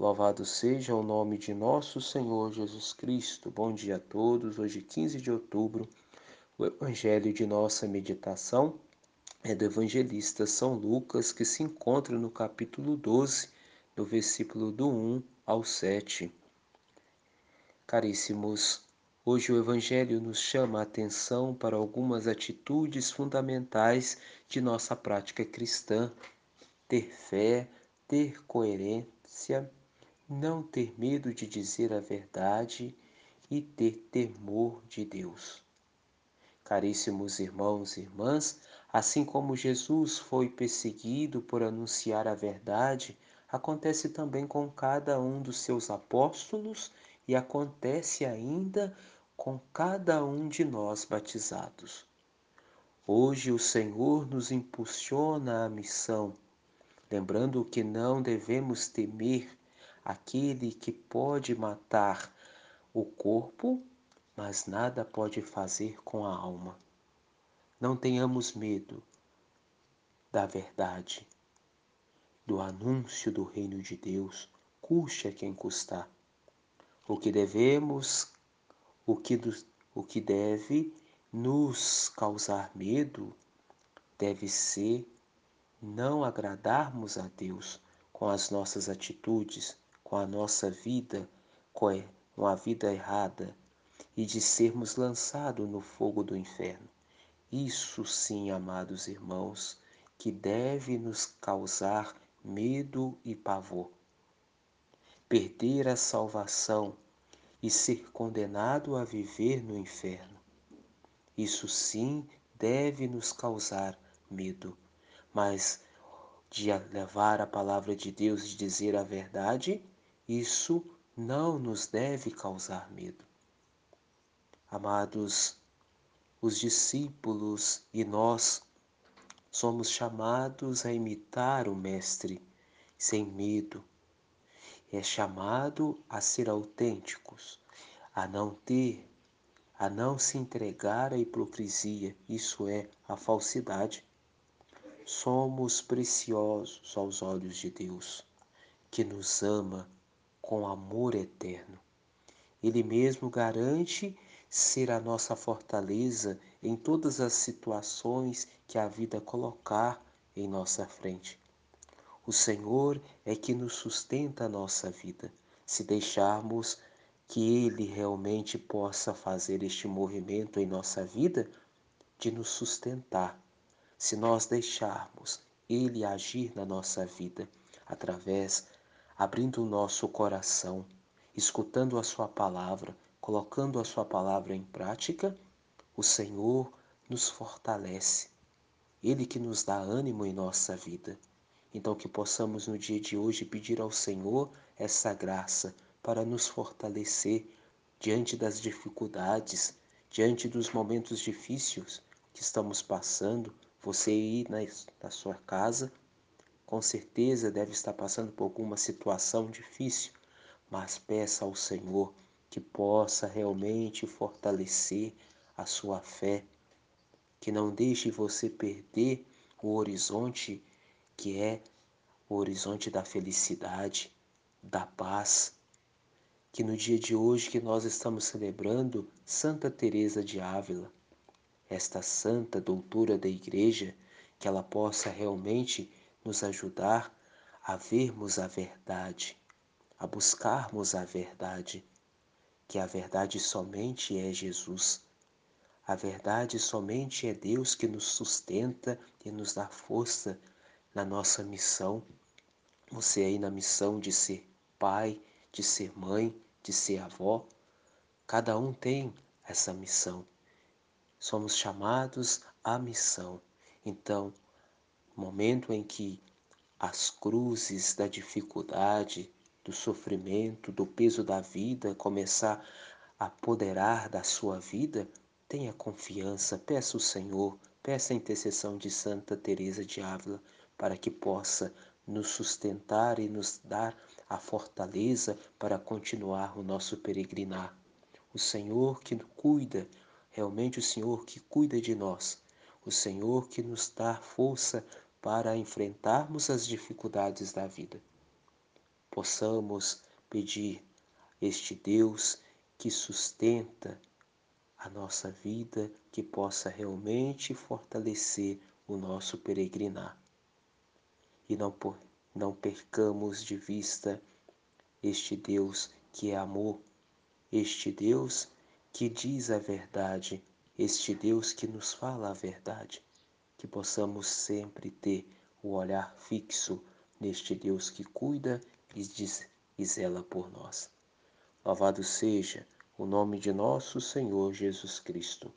Louvado seja o nome de nosso Senhor Jesus Cristo. Bom dia a todos. Hoje, 15 de outubro, o evangelho de nossa meditação é do evangelista São Lucas, que se encontra no capítulo 12, no versículo do 1 ao 7. Caríssimos, hoje o evangelho nos chama a atenção para algumas atitudes fundamentais de nossa prática cristã: ter fé, ter coerência, não ter medo de dizer a verdade e ter temor de Deus. Caríssimos irmãos e irmãs, assim como Jesus foi perseguido por anunciar a verdade, acontece também com cada um dos seus apóstolos e acontece ainda com cada um de nós batizados. Hoje o Senhor nos impulsiona à missão, lembrando que não devemos temer aquele que pode matar o corpo, mas nada pode fazer com a alma. Não tenhamos medo da verdade, do anúncio do reino de Deus, custe a quem custar. O que devemos, o que, o que deve nos causar medo deve ser não agradarmos a Deus com as nossas atitudes, com a nossa vida, com a vida errada e de sermos lançados no fogo do inferno. Isso sim, amados irmãos, que deve nos causar medo e pavor. Perder a salvação e ser condenado a viver no inferno. Isso sim deve nos causar medo, mas de levar a palavra de Deus e dizer a verdade, isso não nos deve causar medo. Amados, os discípulos e nós somos chamados a imitar o Mestre sem medo. É chamado a ser autênticos, a não ter, a não se entregar à hipocrisia, isso é, a falsidade. Somos preciosos aos olhos de Deus, que nos ama com amor eterno. Ele mesmo garante ser a nossa fortaleza em todas as situações que a vida colocar em nossa frente. O Senhor é que nos sustenta a nossa vida, se deixarmos que Ele realmente possa fazer este movimento em nossa vida de nos sustentar. Se nós deixarmos Ele agir na nossa vida através abrindo o nosso coração, escutando a Sua palavra, colocando a Sua palavra em prática, o Senhor nos fortalece. Ele que nos dá ânimo em nossa vida. Então, que possamos no dia de hoje pedir ao Senhor essa graça para nos fortalecer diante das dificuldades, diante dos momentos difíceis que estamos passando. Você aí na, na sua casa com certeza deve estar passando por alguma situação difícil, mas peça ao Senhor que possa realmente fortalecer a sua fé, que não deixe você perder o horizonte que é o horizonte da felicidade, da paz. Que no dia de hoje que nós estamos celebrando Santa Teresa de Ávila, esta santa doutora da igreja, que ela possa realmente nos ajudar a vermos a verdade, a buscarmos a verdade, que a verdade somente é Jesus. A verdade somente é Deus que nos sustenta e nos dá força na nossa missão. Você aí na missão de ser pai, de ser mãe, de ser avó, cada um tem essa missão. Somos chamados à missão. Então, momento em que as cruzes da dificuldade, do sofrimento, do peso da vida começar a apoderar da sua vida, tenha confiança, peça o Senhor, peça a intercessão de Santa Teresa de Ávila para que possa nos sustentar e nos dar a fortaleza para continuar o nosso peregrinar. O Senhor que cuida, realmente o Senhor que cuida de nós, o Senhor que nos dá força para enfrentarmos as dificuldades da vida. possamos pedir este Deus que sustenta a nossa vida, que possa realmente fortalecer o nosso peregrinar. E não, não percamos de vista este Deus que é amor, este Deus que diz a verdade, este Deus que nos fala a verdade, que possamos sempre ter o olhar fixo neste Deus que cuida e, diz, e zela por nós. Louvado seja o nome de nosso Senhor Jesus Cristo.